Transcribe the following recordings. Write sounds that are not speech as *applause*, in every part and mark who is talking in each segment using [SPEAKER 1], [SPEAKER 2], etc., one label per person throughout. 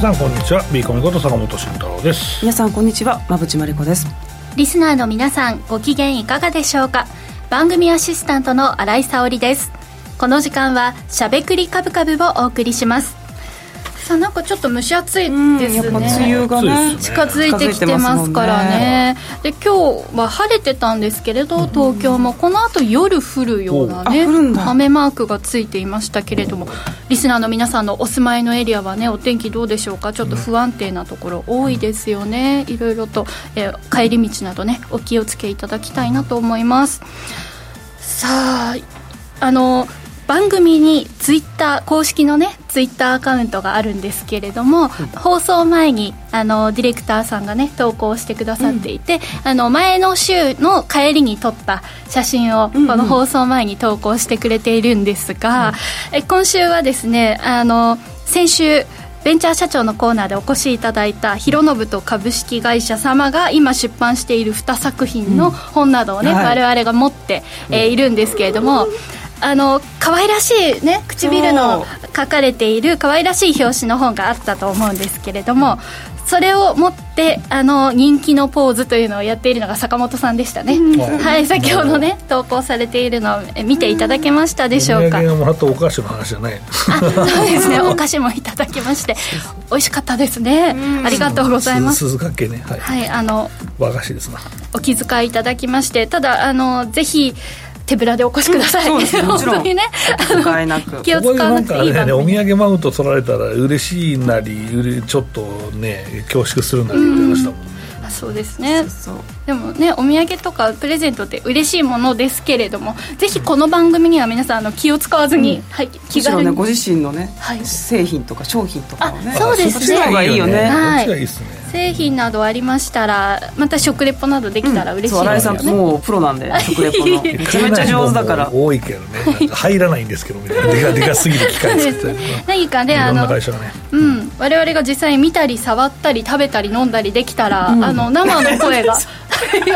[SPEAKER 1] 皆さんこんにちは。ビーコミこと坂本慎太郎です。
[SPEAKER 2] 皆さんこんにちは。馬淵真理子です。
[SPEAKER 3] リスナーの皆さんご機嫌いかがでしょうか？番組アシスタントの新井沙織です。この時間はしゃべくりカブカブをお送りしますさなんかちょっと蒸し暑いですね、
[SPEAKER 2] 梅雨がね
[SPEAKER 3] 近づいてきてますからね。で今日は晴れてたんですけれど東京もこの後夜降るようなね雨マークがついていましたけれどもリスナーの皆さんのお住まいのエリアはねお天気どうでしょうか？ちょっと不安定なところ多いですよね。いろいろと、えー、帰り道などねお気をつけいただきたいなと思います。さああの番組にツイッター公式のねツイッターアカウントがあるんですけれども、うん、放送前にあのディレクターさんがね投稿してくださっていて、うん、あの前の週の帰りに撮った写真をこの放送前に投稿してくれているんですが、うん、え今週はですねあの先週ベンチャー社長のコーナーでお越しいただいた広信と株式会社様が今出版している2作品の本などをね、うんはい、我々が持って、えー、いるんですけれども、あの可愛らしいね唇の書かれている可愛らしい表紙の本があったと思うんですけれどもそれを持ってあの人気のポーズというのをやっているのが坂本さんでしたね、はい先ほどね投稿されているのを見ていただけまし
[SPEAKER 1] た
[SPEAKER 3] でしょうか。
[SPEAKER 1] もらったお菓子の話じゃない。
[SPEAKER 3] あそうですね。お菓子もいただきまして美味しかったですね。ありがとうございます。
[SPEAKER 1] 鈴掛けね。
[SPEAKER 3] はい、はい、あの
[SPEAKER 1] 和菓子ですな。
[SPEAKER 3] お気遣いいただきましてただあのぜひ手ぶらでお越しください、うん、そうです。*laughs* 本当にね。気を使わなくていい
[SPEAKER 1] ね、お土産マウント取られたら嬉しいなりちょっとね恐縮するなり言ってましたもんね、
[SPEAKER 3] そうですね。でもねお土産とかプレゼントって嬉しいものですけれどもぜひこの番組には皆さんあの気を使わずに、うん、はい、
[SPEAKER 2] 気軽に、ね、ご自身のね、はい、製品とか商品とかをね。
[SPEAKER 3] そうですね。そっちの
[SPEAKER 2] 方がいいよね、
[SPEAKER 3] はい、いいですね製品などありましたらまた食レポなどできたら嬉しいですよね、うん、
[SPEAKER 2] さんもうプロなんで *laughs* 食レポの。めちゃめちゃ上手だから。
[SPEAKER 1] 多いけどね。入らないんですけどみたいなでかでかすぎる機械作って。
[SPEAKER 3] 何かねあの、ね、うん。我々が実際見たり触ったり食べたり飲んだりできたら、うん、あの生の声が *laughs*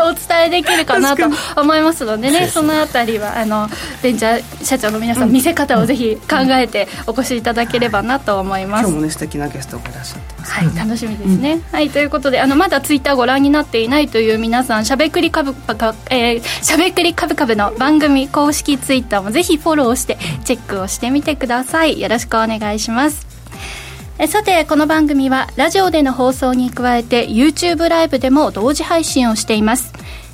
[SPEAKER 3] お伝えできるかなと思いますのでねそのあたりはあのベンチャー社長の皆さん、見せ方をぜひ考えてお越しいただければなと思います。
[SPEAKER 2] 今日もね素敵なゲストがいらっしゃってます、
[SPEAKER 3] はい、楽しみですね、はいということであのまだツイッターご覧になっていないという皆さんしゃべくりかぶか、えー、しゃべくりかぶかぶの番組公式ツイッターもぜひフォローしてチェックをしてみてください。よろしくお願いしますえさてこの番組はラジオでの放送に加えて YouTube ライブでも同時配信をしています。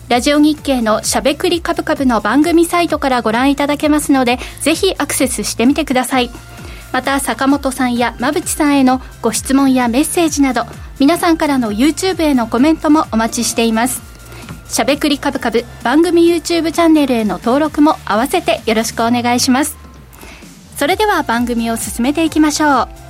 [SPEAKER 3] ラジオ日経のしゃべくりカブカブの番組サイトからご覧いただけますのでぜひアクセスしてみてください。また坂本さんや馬淵さんへのご質問やメッセージなど皆さんからの YouTube へのコメントもお待ちしています。しゃべくりカブカブ番組 YouTube チャンネルへの登録も合わせてよろしくお願いします。それでは番組を進めていきましょう。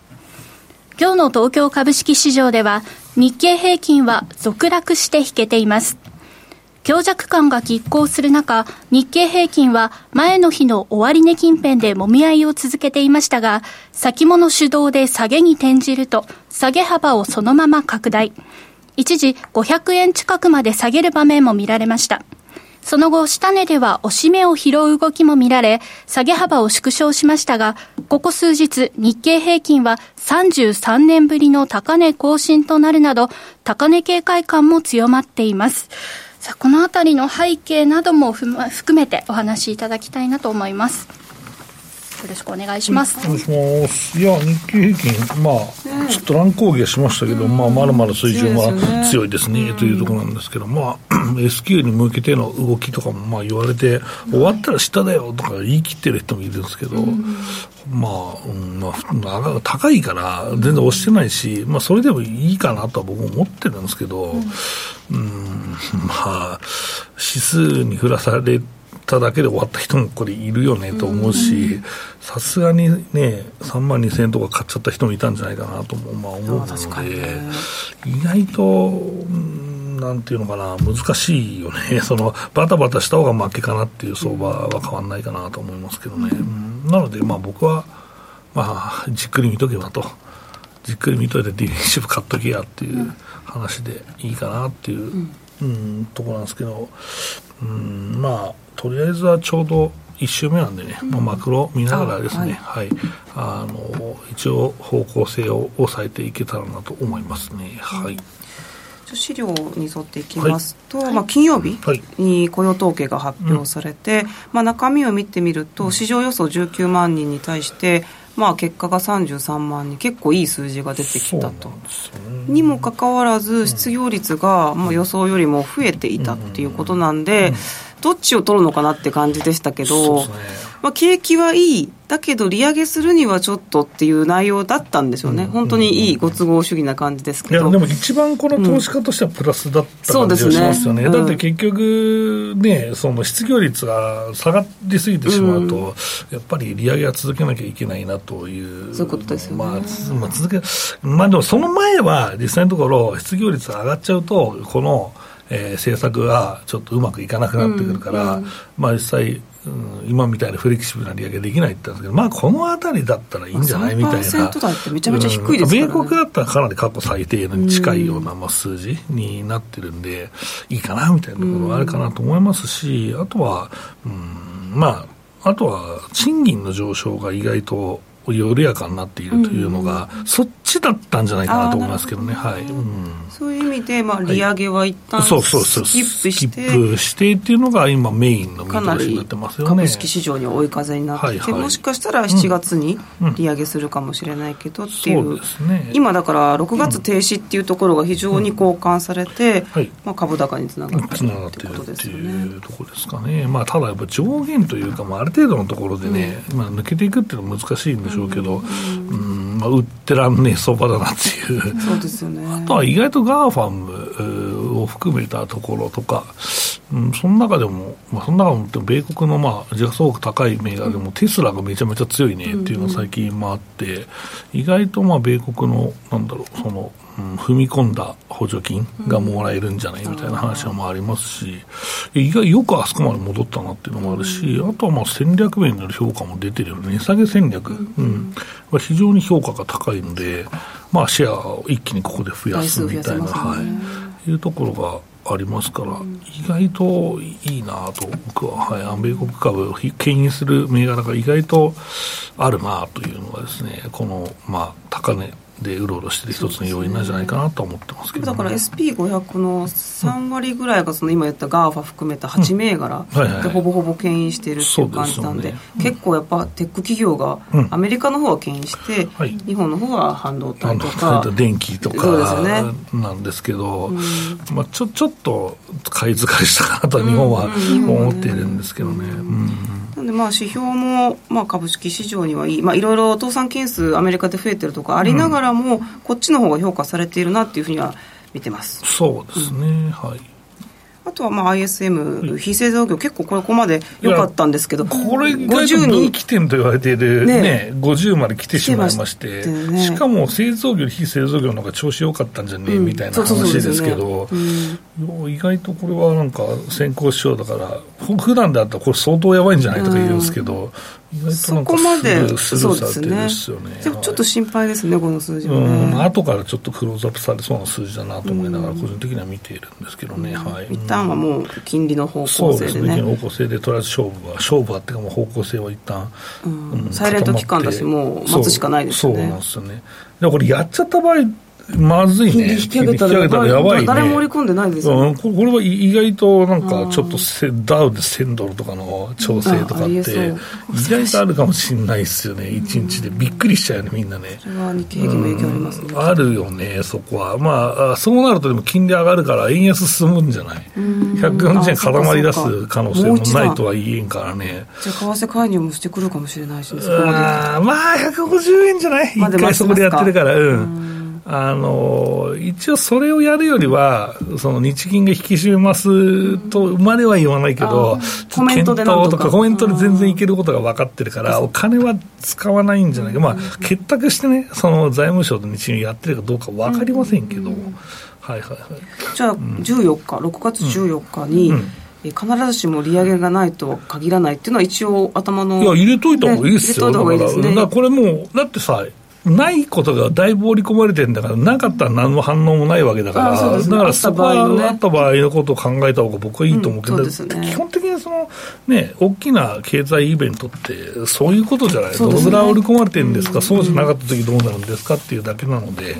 [SPEAKER 3] 今日の東京株式市場では日経平均は続落して引けています。強弱感が拮抗する中、日経平均は前の日の終値近辺で揉み合いを続けていましたが、先物主導で下げに転じると、下げ幅をそのまま拡大。一時500円近くまで下げる場面も見られました。その後、下値では押し目を拾う動きも見られ、下げ幅を縮小しましたが、ここ数日、日経平均は33年ぶりの高値更新となるなど、高値警戒感も強まっています。さあ、このあたりの背景なども含めてお話しいただきたいなと思います。よろしくお願いします。
[SPEAKER 1] お願いします。いや、日経平均、まあ、ちょっと乱高下しましたけど、まあ、まだまだ水準は強いですね、というところなんですけど、まあ、*clears throat* S q に向けての動きとかも、まあ、言われて、終わったら下だよとか言い切ってる人もいるんですけど、まあ、うん、まあ、高いから、全然押してないし、まあ、それでもいいかなとは僕も思ってるんですけど、うん、まあ、指数に振らされて、ただけで終わった人もこれいるよねと思うし、さすがにね、3万2000円とか買っちゃった人もいたんじゃないかなともまあ思うので、意外と、なんていうのかな、難しいよね、*laughs* そのバタバタした方が負けかなっていう相場は変わらないかなと思いますけどね、うん、なので、まあ、僕は、まあ、じっくり見とけばと、じっくり見といて、ディフェンシブ買っとけやっていう話でいいかなっていう、うん、うん、ところなんですけど、うん、まあ、とりあえずはちょうど1週目なんでね、まあ、マクロ見ながらですね、はい、はい、あの一応方向性を抑えていけたらなと思いますね。はい、
[SPEAKER 2] 資料に沿っていきますと、はい、まあ、金曜日に雇用統計が発表されて、まあ、中身を見てみると、市場予想19万人に対して、まあ、結果が33万人結構いい数字が出てきたと、ね、にもかかわらず失業率がまあ予想よりも増えていたっていうことなんで、どっちを取るのかなって感じでしたけど、ね、まあ、景気はいい、だけど利上げするにはちょっとっていう内容だったんでしょうね、うん、本当にいいご都合主義な感じですけど、
[SPEAKER 1] いやでも一番この投資家としてはプラスだった感じがしますよね、うん。ねうん、だって結局ね、その失業率が下がりすぎてしまうと、やっぱり利上げは続けなきゃいけないなという、
[SPEAKER 2] そういうことですよね、まあ、
[SPEAKER 1] まあ、続けまあ、でもその前は、実際のところ、失業率が上がっちゃうと、このえー、政策がちょっとうまくいかなくなってくるから、うん。うん、まあ実際、うん、今みたいなフレキシブルな利上げできないって言ったんですけど、まあこのあたりだったらいいんじゃない？みたいな。
[SPEAKER 2] 3%台ってめちゃめちゃ低いですから
[SPEAKER 1] ね、米国だったらかなり過去最低に近いような、まあ、数字になってるんで、いいかなみたいなところはあるかなと思いますし、あとは、うん、まあ、あとは賃金の上昇が意外と緩やかになっているというのが、うん、そっちだったんじゃないかなと思いますけどね、はい、う
[SPEAKER 2] ん、そういう意味で、まあ、利上げは一旦、
[SPEAKER 1] そうそうそう。スキップして、スキップしてっていうのが今、メインの見通しになってますよね。
[SPEAKER 2] 株式市場に追い風になってて、はいはい、もしかしたら7月に利上げするかもしれないけどっていう、うんね、今だから6月停止っていうところが非常に好感されて、はい、まあ、株高につながっているってことですよね。いう
[SPEAKER 1] ところですかね、まあ、ただやっぱ上限というか、まあ、ある程度のところでね、まあ、抜けていくっていうのは難しいんでしょうけど、うんまあ、売ってらんねえ相場だなっていう。
[SPEAKER 2] そうですよね。
[SPEAKER 1] あとは意外と GAFAM を含めたところとか、うん、その中でも、まあ、その中でも米国の、まあ、時価総額高い銘柄でも、テスラがめちゃめちゃ強いねっていうのが最近もあって、意外とまあ米国のなんだろうそのうん、踏み込んだ補助金がもらえるんじゃないみたいな話もありますし、意外よくあそこまで戻ったなっていうのもあるし、あとはまあ戦略面での評価も出てるよね、値下げ戦略、うん。は非常に評価が高いので、まあ、シェアを一気にここで増やすみたいな、はい、いうところが。ありますから、意外といいなと、僕は、はい、米国株を牽引する銘柄が意外とあるなというのがですね、この、まあ、高値でうろうろしてる一つの要因なんじゃないかなと思ってますけど、
[SPEAKER 2] ね、だから SP500 の3割ぐらいがその今言った GAFA 含めた8銘柄でほぼほぼ牽引しているっていう感じなんで、結構やっぱテック企業がアメリカの方は牽引して、日本の方は半導体とか。
[SPEAKER 1] 電気とかなんですけど、まあ、ちょちょっと買い疲れしたかなと日本は思っているんですけどね。うん
[SPEAKER 2] なんでまあ指標もまあ株式市場にはいい、まあ、いろいろ倒産件数、アメリカで増えてるとかありながらも、うん、こっちの方が評価されているなっていうふうには見てます。
[SPEAKER 1] そうですね、うん、はい
[SPEAKER 2] あとはまあ ISM、非製造業、結構ここまで良かったんですけど、
[SPEAKER 1] これが分岐点と言われている、ねね、50まで来てしまいまして、ね、しかも製造業、非製造業の方が調子良かったんじゃねえ、みたいな話ですけど、意外とこれはなんか先行しようだから、普段であったらこれ相当やばいんじゃないとか言うんですけど、
[SPEAKER 2] そこまでそうですね。ちょっと心配ですね、この数字はね、
[SPEAKER 1] うん、後からちょっとクローズアップされそうな数字だなと思いながら、個人的には見ているんですけどね、はい、
[SPEAKER 2] 一旦はもう金利の方向性でね、そうですね、
[SPEAKER 1] 方向性で、とりあえず勝負は、勝負はっていうか、もう方向性は一旦、
[SPEAKER 2] うん。うん、サイレント期間だし、もう待つしかないですよね。
[SPEAKER 1] そうなんですよね。でこれやっちゃった場合まずいね。
[SPEAKER 2] 引き上げたらやばい、ね、誰も織り込んでないですよ、
[SPEAKER 1] ね、うん、これは意外となんかちょっとダウで1000ドルとかの調整とかって意外とあるかもしれないですよね、1日で。びっくりしちゃうよね、みんなね。
[SPEAKER 2] それは日経平均も影響ありますね、
[SPEAKER 1] うん。あるよね、そこは。まあ、そうなるとでも金利上がるから円安進むんじゃない ?140 円固まり出す可能性もないとは言えんからね。
[SPEAKER 2] じゃあ為替介入もしてくるかもしれないし、ね、
[SPEAKER 1] あまあ、150円じゃない？一回そこでやってるから。うんあの一応それをやるよりは、その日銀が引き締めますとまでは言わないけど、
[SPEAKER 2] コメントで
[SPEAKER 1] とか。コメントで全然いけることが分かってるから、お金は使わないんじゃないか、まあ、結託してね、その財務省と日銀やってるかどうか分かりませんけど。はいはいはい、
[SPEAKER 2] じゃあ14日、6月14日に、うん。必ずしも利上げがないとは限らないっていうのは一応頭の
[SPEAKER 1] いや入れといた方がいいですよ、ね、入れといた方がいいですね。だこれもうだってさないことがだいぶ織り込まれてるんだから、なかったら何の反応もないわけだから、ね、だからそこはあった場合のことを考えた方が僕はいいと思うけど、うんね、基本的にその、ね、大きな経済イベントって、そういうことじゃない、どのぐらい織り込まれてるんですか、うん、そうじゃなかった時どうなるんですかっていうだけなので。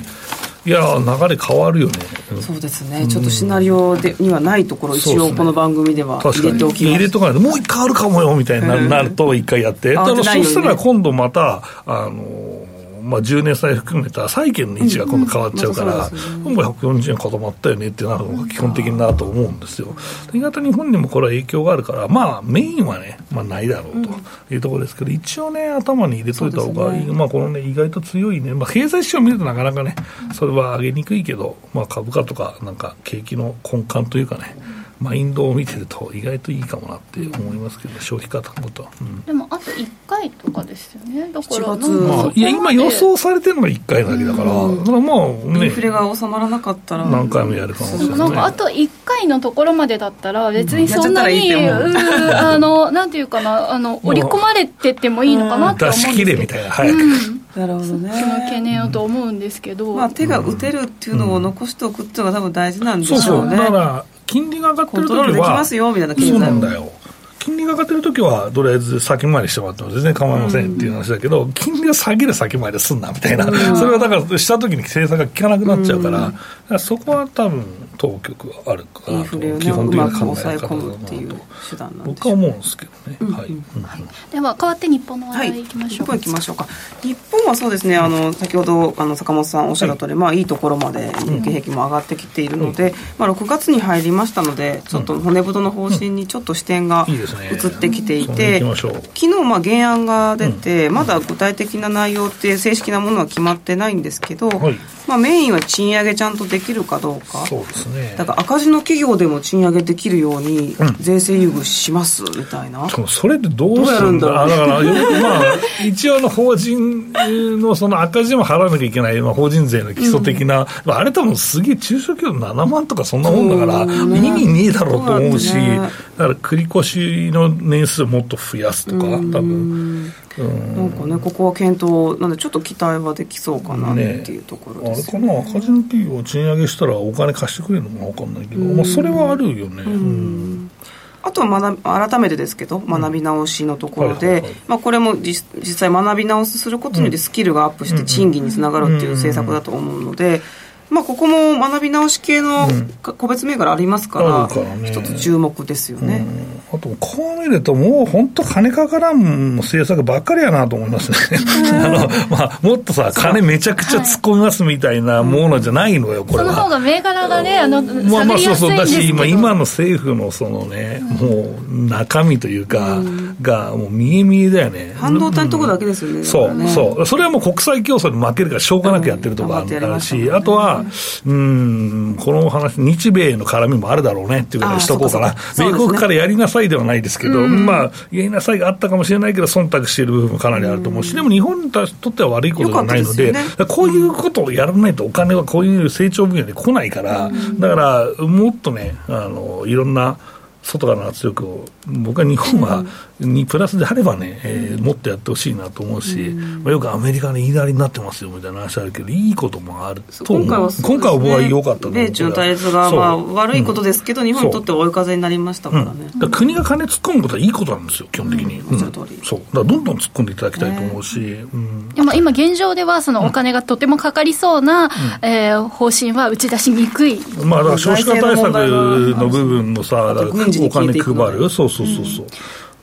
[SPEAKER 1] いや流れ変わるよね、
[SPEAKER 2] そうですね、ちょっとシナリオでにはないところ、一応、この番組では入れておきます、
[SPEAKER 1] 入れとかないと、もう一回あるかもよみたいになると、一回やって、ただそしたら今度また、あのまあ、10年債含めた債券の位置が今度変わっちゃうから、うんうん、もう140円固まったよねってなるのが基本的なと思うんですよ。意外と日本にもこれは影響があるから、まあ、メインはね、まあ、ないだろうというところですけど、一応ね、頭に入れといた方がいい、ね、まあ、このね、意外と強いね、まあ、経済指標を見るとなかなかね、それは上げにくいけど、まあ、株価とか、なんか景気の根幹というかね、マインドを見てると意外といいかもなって思いますけど、消費方のこと、
[SPEAKER 3] うん、でもあと1回とかですよね。だから
[SPEAKER 1] まあ、いや今予想されてるのが1回だけだから、うん、だからまあ
[SPEAKER 2] ね。インフレが収まらなかったら
[SPEAKER 1] 何回もやるかもしれない
[SPEAKER 3] なんかあと1回のところまでだったら別にそんなに、う。ん、あのなんていうかなあの織り込まれててもいいのかなって思うんですけど。出し切れみたいな早く、
[SPEAKER 2] なるほどね。
[SPEAKER 3] その懸念をと思うんですけど、
[SPEAKER 2] まあ、手が打てるっていうのを残しておくっていうのが多分大事なんでしょうね。そうそう。だから
[SPEAKER 1] 金利が上がってる時は、できますよみたいなそうなんだよ。金利が上がってる時は、とりあえず先回りしてもらっても全然構いませんっていう話だけど、金利が下げる先回りすんなみたいな、それはだからした時に政策が効かなくなっちゃうからそこは多分当局はあるかなと、
[SPEAKER 2] ね、基本的な考え方だと。
[SPEAKER 1] 僕は思うんですけどね、はい、
[SPEAKER 3] では変わって日本の話題い。きましょう。か、
[SPEAKER 2] はい、日本行きましょうか。日本はそうですねあの先ほどあの坂本さんおっしゃった通り、はい。まあ、いいところまで日経平均も上がってきているので、まあ、6月に入りましたのでちょっと骨太の方針にちょっと視点が移ってきていて、昨日まあ原案が出て、まだ具体的な内容って正式なものは決まってないんですけど、まあ、メインは賃上げちゃんとできるかどうか。
[SPEAKER 1] そうですね。
[SPEAKER 2] だから赤字の企業でも賃上げできるように税制優遇しますみたいな、
[SPEAKER 1] うん、それってどうするんだろう。だからまあ一応の法人のその赤字も払わなきゃいけない、まあ、法人税の基礎的な、うん、あれ多分すげえ中小企業7万とかそんなもんだから、ね、意味ねえだろうと思うし、ね、だから繰り越しの年数もっと増やすとか多分
[SPEAKER 2] なんかね、ここは検討、なんでちょっと期待はできそうかなっていうところです、
[SPEAKER 1] ね、あれかな、赤字の企業を賃上げしたらお金貸してくれるのか分かんないけど、まあ、それはあるよね。
[SPEAKER 2] あとは学改めてですけど、学び直しのところで、まあ、これも実実際学び直しすることによってスキルがアップして賃金につながるっていう政策だと思うので、まあ、ここも学び直し系の個別銘柄ありますから、一つ注目ですよね。
[SPEAKER 1] あと、こう見ると、もう本当、金かからん政策ばっかりやなと思いますね。*laughs* あのまあ、もっとさ、金めちゃくちゃ突っ込みますみたいなものじゃないのよ、これは。
[SPEAKER 3] その方が銘柄がね、あの、まあまあ、そうそう、だし、
[SPEAKER 1] 今、今の政府のそのね、もう中身というか、が、もう見え見えだよね。
[SPEAKER 2] 半導体のとこだけですよね。
[SPEAKER 1] そう、そう。それはもう国際競争に負けるからしょうがなくやってるとこあるし、あとは、うん、この話、日米の絡みもあるだろうねっていうことにしとこうかな、米国からやりなさいではないですけど、まあ、やりなさいがあったかもしれないけど、忖度している部分もかなりあると思うし、でも日本にとっては悪いことではないので、こういうことをやらないと、お金はこういう成長分野で来ないから、だから、もっとね、あのいろんな。外からの圧力を、僕は日本は、にプラスであればね、えー、もっとやってほしいなと思うし、まあ、よくアメリカの言いなりになってますよみたいな話あるけど、いいこともあると思う、今回は、ね、今回は僕は良かったと
[SPEAKER 2] 米中対立が、まあ、悪いことですけど、日本にとっては追い風になりましたからね。うん、
[SPEAKER 1] から国が金突っ込むことはいいことなんですよ、基本的に。うん、そう。だからどんどん突っ込んでいただきたいと思うし。
[SPEAKER 3] でも今、現状では、そのお金がとてもかかりそうな、うん、えー、方針は打ち出しにくい。
[SPEAKER 1] まあ、だから少子化対策の部分もさ、お金配る、そうそうそうそう。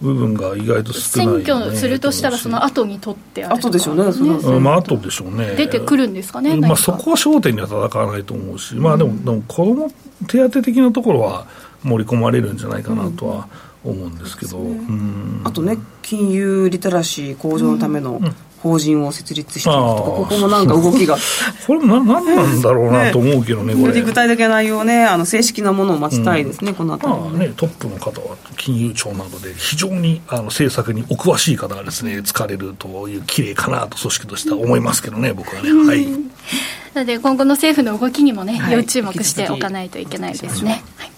[SPEAKER 1] 部分が意外と少
[SPEAKER 3] ない、ね、選挙するとしたら、その後にとってある
[SPEAKER 2] 後でしょうね、そ
[SPEAKER 1] のまあ後でしょうね、
[SPEAKER 3] 出てくるんですかね、
[SPEAKER 1] まあ、そこは焦点には戦わないと思うし、まあ、でも、でも子ども手当的なところは盛り込まれるんじゃないかなとは思うんですけど、
[SPEAKER 2] あとね、金融リテラシー向上のための法人を設立してるとか、ここもなんか動きが。*laughs*
[SPEAKER 1] これな、なんなんだろうなと思うけどね、これ。
[SPEAKER 2] 具体的な内容ね、あの正式なものを待ちたいですね、うん、このあたり、
[SPEAKER 1] ね、ね。トップの方は金融庁などで非常にあの政策にお詳しい方がですね、疲れるという綺麗かなと組織としては思いますけどね、僕はね。はい。
[SPEAKER 3] なので今後の政府の動きにもね、要注目しておかないといけないですね。はい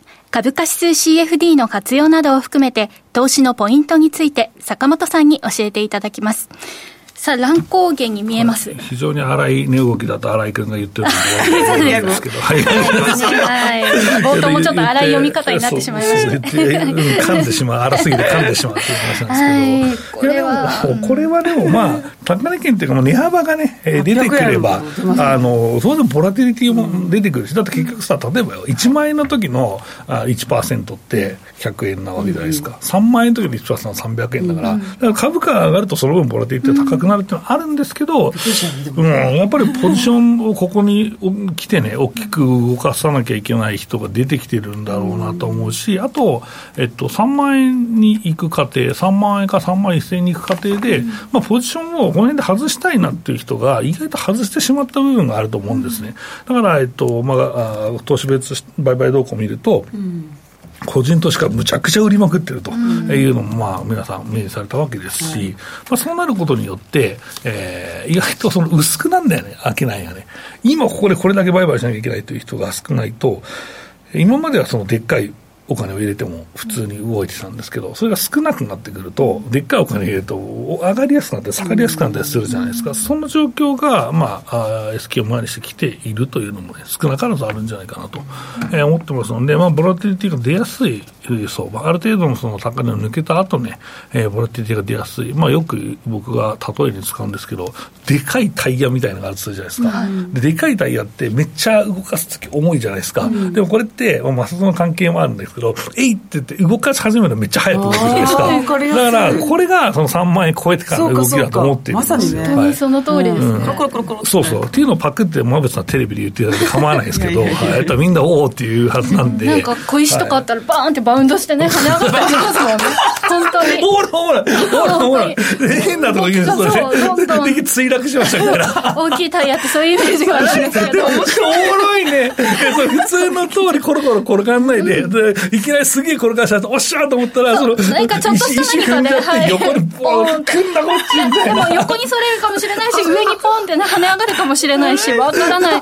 [SPEAKER 3] 株価指数 CFD の活用などを含めて、投資のポイントについて、坂本さんに教えていただきます。さあ、乱高下に見えます。
[SPEAKER 1] 非常に荒い値動きだと荒井君が言ってるので、んですけど、はい。は
[SPEAKER 3] い。冒頭もちょっと荒い読み方になってしまいました。
[SPEAKER 1] 噛んでしまう、荒すぎて噛んでしまう。っていう。話なんですけど、これは、これはでもまあ、高値圏っていう。か、値幅がね、出てくれば、あの、当然ボラティリティも出てくるし、だって結局さ、例えばよ、1万円の時の1%って100円なわけじゃないですか。3万円の時の1%は300円だから、だから株価が上がるとその分ボラティリティ高くなるっていうのはあるんですけど、うん、やっぱりポジションをここに来てね、大きく動かさなきゃいけない人が出てきてるんだろうなと思うし、あと、えっと、3万円に行く過程、3万円か3万1000円に行く過程で、まあ、ポジションをこの辺で外したいなっていう人が、意外と外してしまった部分があると思うんですね。だから、えっとまあ、投資別売買動向を見ると、うん個人投資家むちゃくちゃ売りまくってるというのも、まあ、皆さん目にされたわけですし、まあ、そうなることによって、えー、意外とその薄くなんだよね、商いがね。今ここでこれだけ売買しなきゃいけないという人が少ないと、今まではそのでっかいお金を入れても普通に動いてたんですけど、それが少なくなってくると、でっかいお金入れると、上がりやすくなって、下がりやすくなったりするじゃないですか、そんな状況が、まあ、SQ を前にしてきているというのも、ね、少なからずあるんじゃないかなと、えー、思ってますので、まあ、ボラティリティが出やすい相場、ある程度のその高値を抜けた後ね、えー、ボラティリティが出やすい、まあ、よく僕が例えに使うんですけど、でかいタイヤみたいなのがあるとするじゃないですか、ででかいタイヤってめっちゃ動かすとき重いじゃないですか、でもこれって、まあ、摩擦の関係もあるんですけど、えいってって動かし始めるのめっちゃ早く動くじゃないですか。だから、これがその3万円超えてからの動きだと思ってるんですよ。まさにね。
[SPEAKER 3] はい、その通りです、ね。
[SPEAKER 1] そうそう。っていうのをパクって、馬渕さんテレビで言っていただいて構わないですけど、はい。みんなおおっていうはずなんで。
[SPEAKER 3] なんか小石とかあったらバーンってバウンドしてね、跳ね上がったりしますもんね。本当に。
[SPEAKER 1] ほらほら、ほらほら。変なとこ言うんですよね。で、墜落しましたみたいな。
[SPEAKER 3] 大きいタイヤってそういうイメージがあるんですけど。おも
[SPEAKER 1] ろいね。普通の通りコロコロ転がんないで、いきなりすげえ転がしちゃって、おっしゃーと思ったら、その、
[SPEAKER 3] なんかちょっとした何かね、
[SPEAKER 1] はい、横にボーン、くんだこっちみたいな。
[SPEAKER 3] でも横にそれるかもしれないし、*laughs* 上にポンってね、跳ね上がるかもしれないし、*laughs* わからない。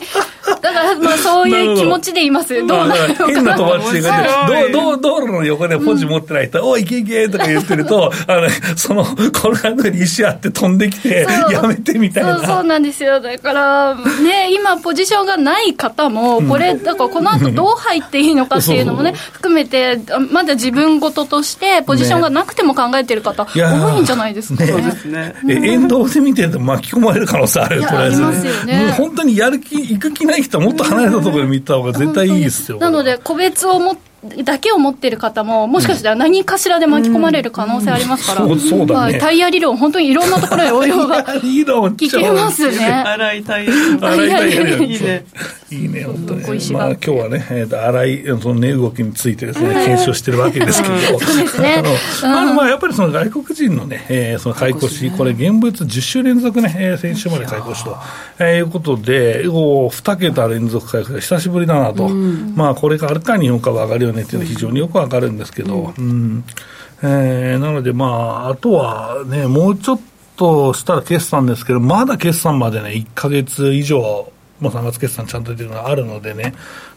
[SPEAKER 3] だから、まあそういう気持ちでいます。どうなるのか
[SPEAKER 1] 変な友達がね、道道路の横でポジ持ってない人、おい、けいけとか言ってると、あの、その、この辺に石あって飛んできて、やめてみたいな。
[SPEAKER 3] そうそうなんですよ。だから、ね、今ポジションがない方も、これ、だからこの後どう入っていいのかっていうのもね、含めて、まだ自分事としてポジションがなくても考えてる方、多いんじゃないですかね。そうです
[SPEAKER 1] ね。沿道で見てると巻き込まれる可能性あるよ、とりあえず、ね。本当にやる気、行く気ない人はもっと離れたところで見た方が絶対いいですよ。
[SPEAKER 3] なので、個別を持ってだけを持ってる方も、もしかしたら何かしらで巻き込まれる可能性ありますから、
[SPEAKER 1] そうだね、
[SPEAKER 3] タイヤ理論、本当にいろんなところへ応用が聞けますね。
[SPEAKER 2] 荒いタイヤ理論。い。いね。
[SPEAKER 1] い。いね、本当に、まあ今日はね、えー、荒いその値動きについてですね、検証してるわけですけど、
[SPEAKER 3] そうですね。
[SPEAKER 1] あの、まあやっぱりその外国人のね、えー、その買い越し、これ現物10週連続ね、えー、先週まで買い越しと、えー、いうことで、2桁連続買い越し、久しぶりだなと、まあこれからか日本株上がるよねっていうのは非常によくわかるんですけど、うん、えー、なのでまあ、あとはね、もうちょっとしたら決算ですけど、まだ決算までね、1か月以上、もう3月決算ちゃんと出てるのがあるのでね、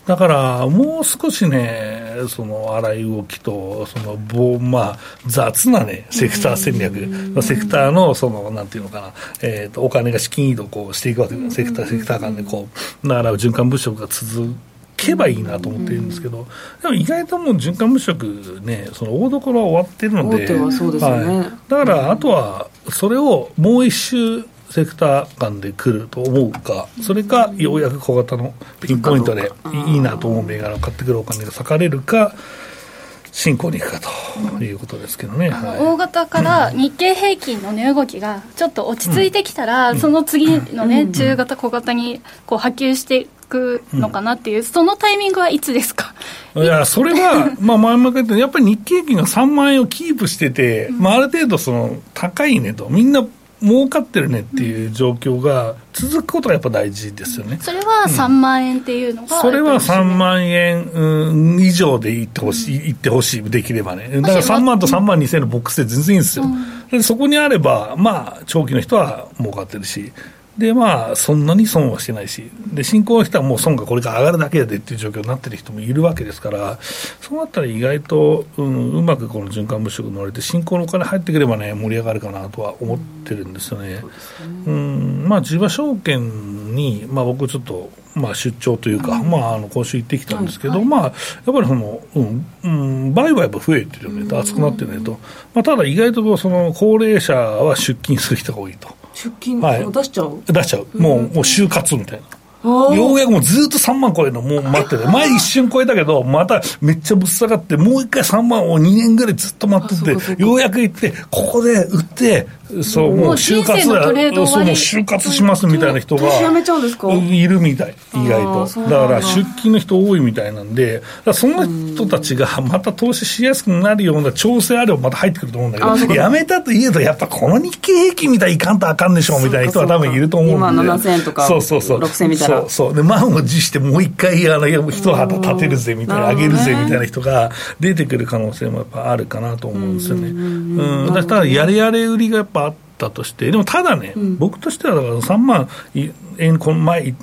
[SPEAKER 1] だからもう少しね、その荒い動きと、そのぼ、まあ、雑なね、セクター戦略、セクターの、その、なんていうのかな、えっ、ー、と、お金が資金移動こうしていくわけです、セクター、セクター間でこう、だから循環物色が続けばいいなと思ってるんですけど、でも意外ともう循環無色ね、その大所は終わってるので、
[SPEAKER 2] でね。はい、
[SPEAKER 1] だからあとは、それをもう一周、セクター間で来ると思うか、それか、ようやく小型のピンポイントでいいなと思う銘柄を買ってくるお金が割かれるか、進行に行くかということですけどね、
[SPEAKER 3] はい、大型から日経平均の値動きがちょっと落ち着いてきたら、うん、その次のね、中型、小型にこう波及してくのかなっていう、うん、そのタイミングはいつですか？
[SPEAKER 1] いや、それは、*laughs* まあ、前々から言って、やっぱり日経平均が3万円をキープしてて、うん、まあ、ある程度、その、高いねと、みんな儲かってるねっていう状況が続くことがやっぱ大事ですよね。
[SPEAKER 3] それは3万円っていうのが、
[SPEAKER 1] うん、それは3万円、うん、以上でいってほしい、いってほしい、できればね。だから3万と3万2千円のボックスで全然いいんですよ。うん、そこにあれば、まあ、長期の人は儲かってるし、で、まあ、そんなに損はしてないし、で、新興の人はもう損がこれから上がるだけでっていう状況になってる人もいるわけですから、そうなったら意外と、うん、うまくこの循環物色乗れて、新興のお金入ってくればね、盛り上がるかなとは思ってるんですよね。うん、まあ、地場証券に、まあ、僕ちょっと、まあ、出張というか、うん、まあ、あの今週行ってきたんですけど、はい。はい、まあ、やっぱりその、うんうん、売買は増えてるよねと、熱くなってるねと、まあ、ただ意外とその高齢者は出勤する人が多いと。
[SPEAKER 2] 出勤、はい、出しちゃう？
[SPEAKER 1] 出しちゃう。もう、もう就活みたいな。ようやくもうずっと3万超えるのもう待ってて、*laughs* 前一瞬超えたけど、まためっちゃぶっ下がって、もう一回3万を2年ぐらいずっと待ってて、ようやく行って、ここで売って、そう、もう就活や、そう、もう就活しますみたいな人が、いるみたい、意外と。だから出勤の人多いみたいなんで、その人たちがまた投資しやすくなるような調整あればまた入ってくると思うんだけど、やめたといえど、やっぱこの日経平均みたいにいかんとあかんでしょうみたいな人は多分いると思うんで。今
[SPEAKER 2] 7000円とか、そうそうそう6000円みたいな。
[SPEAKER 1] そうそう。で、満を持してもう一回、あの、一旗立てるぜみたいな、上げるぜみたいな人が出てくる可能性もやっぱあるかなと思うんですよね。うん。だから、やれやれ売りがやっぱあったとして、でもただね、うん、僕としてはだから3万円、この前、1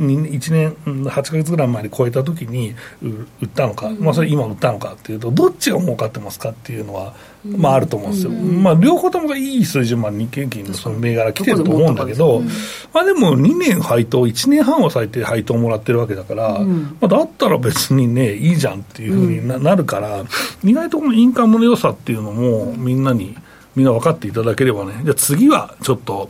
[SPEAKER 1] 年、8か月ぐらい前に超えたときに売ったのか、うん、まあ、それ今売ったのかっていうと、どっちが儲かってますかっていうのは、まあ、あると思うんですよ、まあ、両方ともがいい水準まで日経金のその銘柄来てると思うんだけど、まあ、でも2年配当、1年半は最低配当もらってるわけだから、まあ、だったら別にね、いいじゃんっていうふうにな,、るから、意外とこのインカムの良さっていうのも、みんなに。みんな分かっていただければね、じゃあ次はちょっと、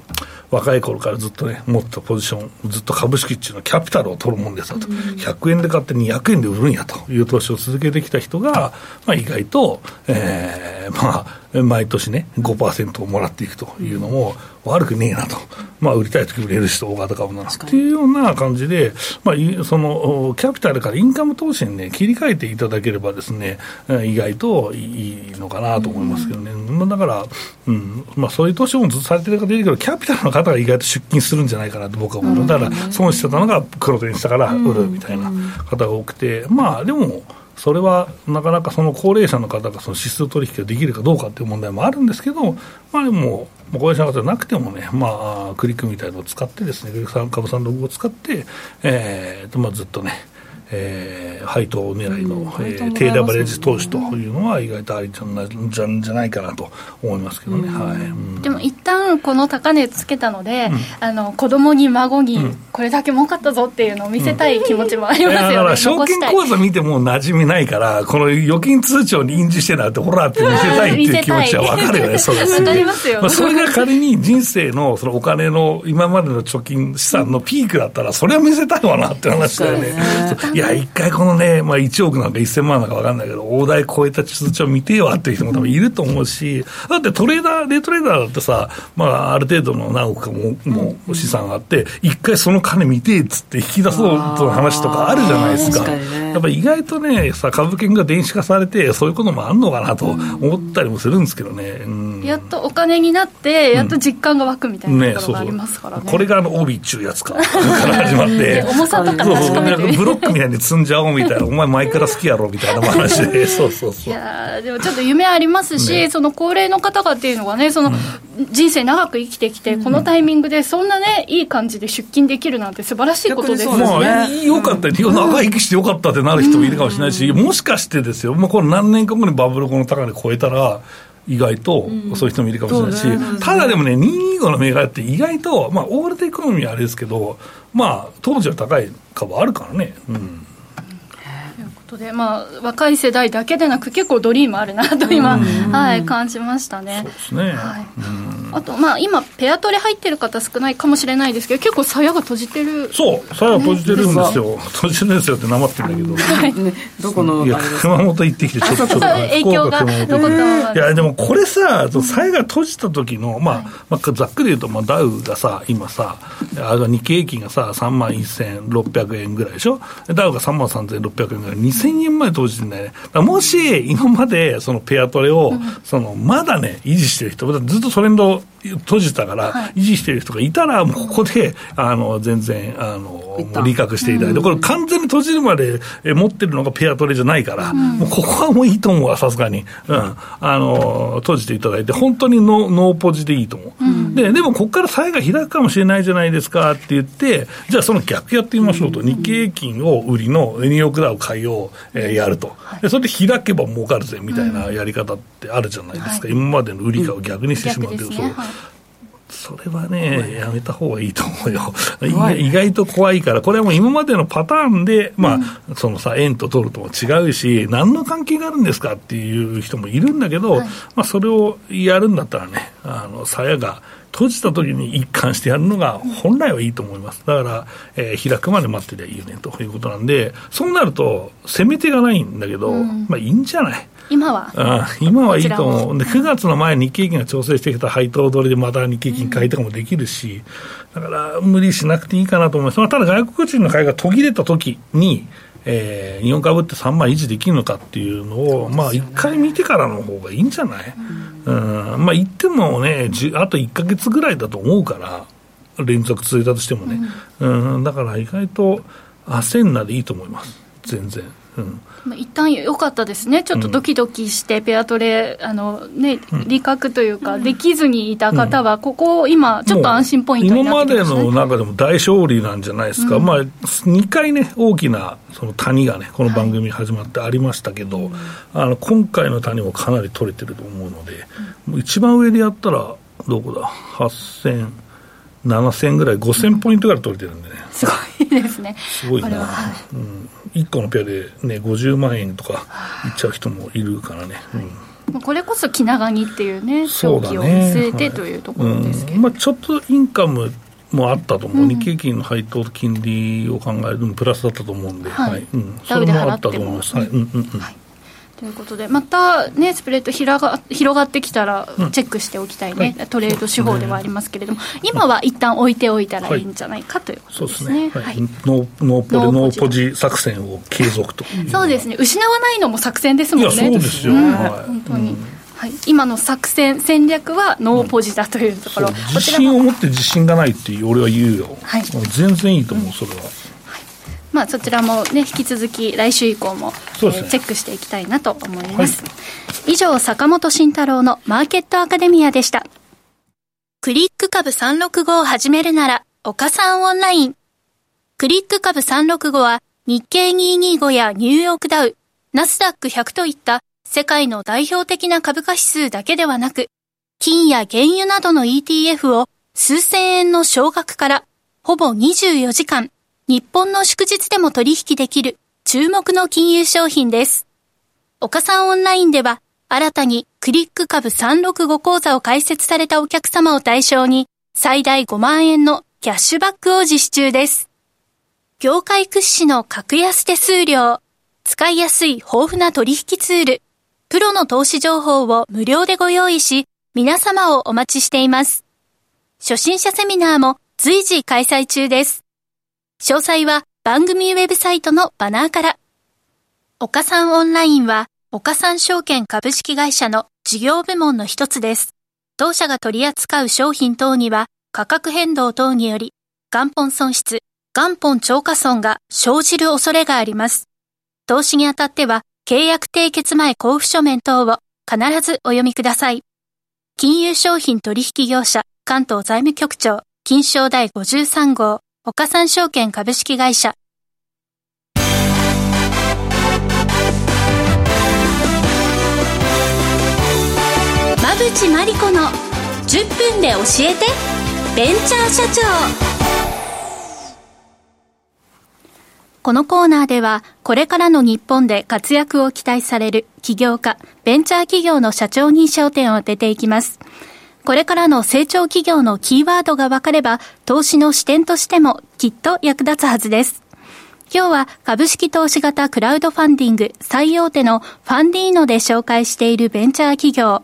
[SPEAKER 1] 若い頃からずっとね、持ったポジション、ずっと株式っていうのはキャピタルを取るもんですと、うん、100円で買って200円で売るんやと。いう投資を続けてきた人が、まあ、意外と、えー、まあ、毎年ね、5%をもらっていくというのも悪くねえなと、まあ、売りたいとき売れる人、大型株なっていうような感じで、まあ、そのキャピタルからインカム投資に、ね、切り替えていただければですね、意外といいのかなと思いますけどね、うん、だから、うん。まあ、そういう投資もずっとされてる方いるけど、キャピタルの方が意外と出勤するんじゃないかなと僕は思う、だから損してたのが黒手にしたから売るみたいな方が多くて、まあでも、それはなかなかその高齢者の方がその指数取引ができるかどうかという問題もあるんですけど、まあでも、高齢者の方じゃなくてもね、まあ、クリックみたいなのを使ってですね、株産ログを使って、えーとまあ、ずっとね、えー、配当狙いの、うん、えー、低レバレッジ投資というのは意外とありじゃんじゃないかなと思いますけどね、うん、はい、うん、
[SPEAKER 3] でも一旦この高値つけたので、うん、あの子供に孫にこれだけ儲かったぞっていうのを見せたい気持ちもありますよね、だから
[SPEAKER 1] 証券口座見ても馴染みないからこの預金通帳に印字してなってほらって見せたいっていう気持ちは分かるよね。そうです
[SPEAKER 3] ね。ま
[SPEAKER 1] あ、それが仮に人生のそのお金の今までの貯金資産のピークだったらそれは見せたいわなって話だよね。いや、一回このね、まあ1億なんか1000万なんか分かんないけど、大台超えた通帳見てよっていう人も多分いると思うし、だってトレーダー、デイトレーダーだってさ、まあある程度の何億かももう資産があって、一回その金見てえっつって引き出そうとの話とかあるじゃないですか。かね、やっぱり意外とね、さ、株券が電子化されて、そういうこともあんのかなと思ったりもするんですけどね。う
[SPEAKER 3] ん、やっとお金になって、やっと実感が湧くみたいなところがありますからね。
[SPEAKER 1] ねこれがあの帯っちゅうやつか。*laughs* から始まって。
[SPEAKER 3] 重さとか確かめて
[SPEAKER 1] ブロックみたいに積んじゃおうみたいな、お前前から好きやろみたいな話で、*laughs* そうそうそう。
[SPEAKER 3] いやでもちょっと夢ありますし、ね、その高齢の方がっていうのがね、その、人生長く生きてきて、このタイミングでそんなね、いい感じで出勤できるなんて素晴らしいことですね。
[SPEAKER 1] まあ、よかった、長生きしてよかったってなる人もいるかもしれないし、もしかしてですよ、もうこの何年か後にバブルこの高値超えたら、意外とそういう人もいるかもしれないし、うん、ただでもね、225の銘柄って意外と、まあ、オールドエコノミーはあれですけど、まあ、当時は高い株あるからね。うん。
[SPEAKER 3] で、まあ、若い世代だけでなく結構ドリームあるなと今、はい、感じましたね。
[SPEAKER 1] そうですね、はい
[SPEAKER 3] あとまあ今ペアトレ入ってる方少ないかもしれないですけど結構鞘が閉じてる。
[SPEAKER 1] そう鞘閉じてるんですよ、閉じてるんですよってなまってるんだけど、はい。ね、
[SPEAKER 2] どこの
[SPEAKER 1] いや熊本行ってきてちょっとちょっと
[SPEAKER 3] 影響が
[SPEAKER 1] いやでもこれさ鞘が閉じた時のまあ、まあ、ざっくり言うとまあダウがさ今さあ日経平均がさ3万1600円ぐらいでしょ？ダウが3万3600円ぐらい2000円まで閉じてんだよね。もし今までそのペアトレを、そのまだね維持してる人ずっとトレンド閉じたから、維持してる人がいたら、もうここで、あの、全然、あの、利確していただいて、これ完全に閉じるまで持ってるのがペアトレじゃないから、もうここはもういいと思うわ、さすがに。うん。あの、閉じていただいて、本当にノノーポジでいいと思う。で、でもここから債が開くかもしれないじゃないですかって言って、じゃあその逆やってみましょうと。日経平均を売りのニューヨークダウ買いを、えー、やると。で、それで開けば儲かるぜみたいなやり方ってあるじゃないですか。今までの売り買いを逆にしてしまうっていう。そうそれはね、やめた方がいいと思うよ。意外と怖いから、これはもう今までのパターンで、まあ、うん、そのさ、円とドルとも違うし、何の関係があるんですか？っていう人もいるんだけど、はい、まあ、それをやるんだったらね、あの、鞘が閉じた時に一貫してやるのが本来はいいと思います。だから、えー、開くまで待ってりゃいいよね、ということなんで、そうなると、攻め手がないんだけど、うん、まあ、いいんじゃない？
[SPEAKER 3] 今は。
[SPEAKER 1] あ今はいいと思う、で9月の前に日経金が調整してきた配当取りでまた日経金買いとかもできるし、だから無理しなくていいかなと思います、まあ、ただ外国人の買いが途切れたときに、えー、日本株って3万維持できるのかっていうのを、まあ、1回見てからの方がいいんじゃない、うん、うん、まあ、言ってもね、あと1か月ぐらいだと思うから、連続続いたとしてもね、うん、うん、だから意外と焦んなでいいと思います、全然。うん。
[SPEAKER 3] まあ、一旦良かったですね、ちょっとドキドキして、ペアトレ、あのね、利確というか、できずにいた方は、ここ、今、ちょっと安心ポイントに
[SPEAKER 1] なってきま、ね、今までの中でも大勝利なんじゃないですか、うん、まあ、2回ね、大きなその谷がね、この番組始まってありましたけど、はい、あの今回の谷もかなり取れてると思うので、うん、一番上でやったら、どこだ、8000。7000ぐらい、5000ポイントぐらい取れてるんでね、
[SPEAKER 3] すごいですね、
[SPEAKER 1] すごいな、うん、1個のペアで、ね、50万円とかいっちゃう人もいるからね。
[SPEAKER 3] うん、これこそ気長にっていうね、長期を見据えて、というところですけど、うん、まあ、
[SPEAKER 1] ちょっとインカムもあったと思う、うん、日経金の配当金利を考えるのプラスだったと思うんで、はい、はい、うん、それもあったと思います。はい。うんうんうん。はい
[SPEAKER 3] ということで、またね、スプレッド広が広がってきたら、チェックしておきたいね、うん、トレード手法ではありますけれども、今は一旦置いておいたらいいんじゃないかということですね。はい、
[SPEAKER 1] ノーポジノーポジ作戦を継続と。
[SPEAKER 3] そうですね、失わないのも作戦ですもんね。
[SPEAKER 1] そうですよ、うん、
[SPEAKER 3] 本当に。はい、今の作戦、戦略はノーポジだというところ、うん、
[SPEAKER 1] 自信を持って自信がないって俺は言うよ、はい、全然いいと思う、それは。
[SPEAKER 3] まあ、そちらもね引き続き来週以降も、ね。えー、チェックしていきたいなと思います、はい、以上坂本慎太郎のマーケットアカデミアでした。クリック株365を始めるなら岡さんオンライン。クリック株365は日経225やニューヨークダウ。ナスダック100といった世界の代表的な株価指数だけではなく金や原油などの ETF を数千円の少額からほぼ24時間日本の祝日でも取引できる注目の金融商品です。岡さんオンラインでは、新たにクリック株365講座を開設されたお客様を対象に、最大5万円のキャッシュバックを実施中です。業界屈指の格安手数料、使いやすい豊富な取引ツール、プロの投資情報を無料でご用意し、皆様をお待ちしています。初心者セミナーも随時開催中です。詳細は番組ウェブサイトのバナーから。岡三オンラインは、岡三証券株式会社の事業部門の一つです。当社が取り扱う商品等には、価格変動等により、元本損失、元本超過損が生じる恐れがあります。投資にあたっては、契約締結前交付書面等を必ずお読みください。金融商品取引業者関東財務局長金賞第53号岡三証券株式会社馬淵真理子の10分で教えてベンチャー社長このコーナーでは、これからの日本で活躍を期待される起業家、ベンチャー企業の社長に焦点を当てていきます。これからの成長企業のキーワードが分かれば、投資の視点としてもきっと役立つはずです。今日は株式投資型クラウドファンディング最大手のファンディーノで紹介しているベンチャー企業、